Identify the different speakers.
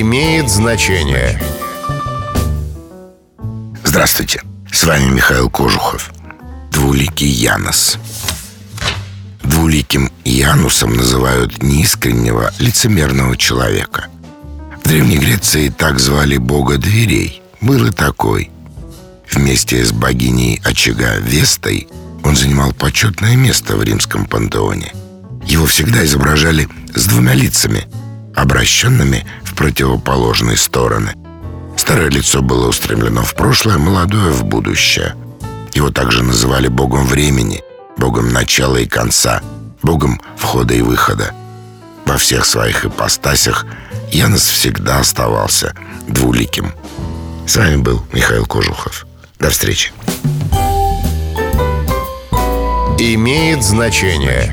Speaker 1: имеет значение.
Speaker 2: Здравствуйте, с вами Михаил Кожухов. Двуликий Янос. Двуликим Янусом называют неискреннего, лицемерного человека. В Древней Греции так звали бога дверей. Был и такой. Вместе с богиней очага Вестой он занимал почетное место в римском пантеоне. Его всегда изображали с двумя лицами Обращенными в противоположные стороны Старое лицо было устремлено в прошлое, молодое — в будущее. Его также называли богом времени, богом начала и конца, богом входа и выхода. Во всех своих ипостасях Янос всегда оставался двуликим. С вами был Михаил Кожухов. До встречи.
Speaker 1: Имеет значение.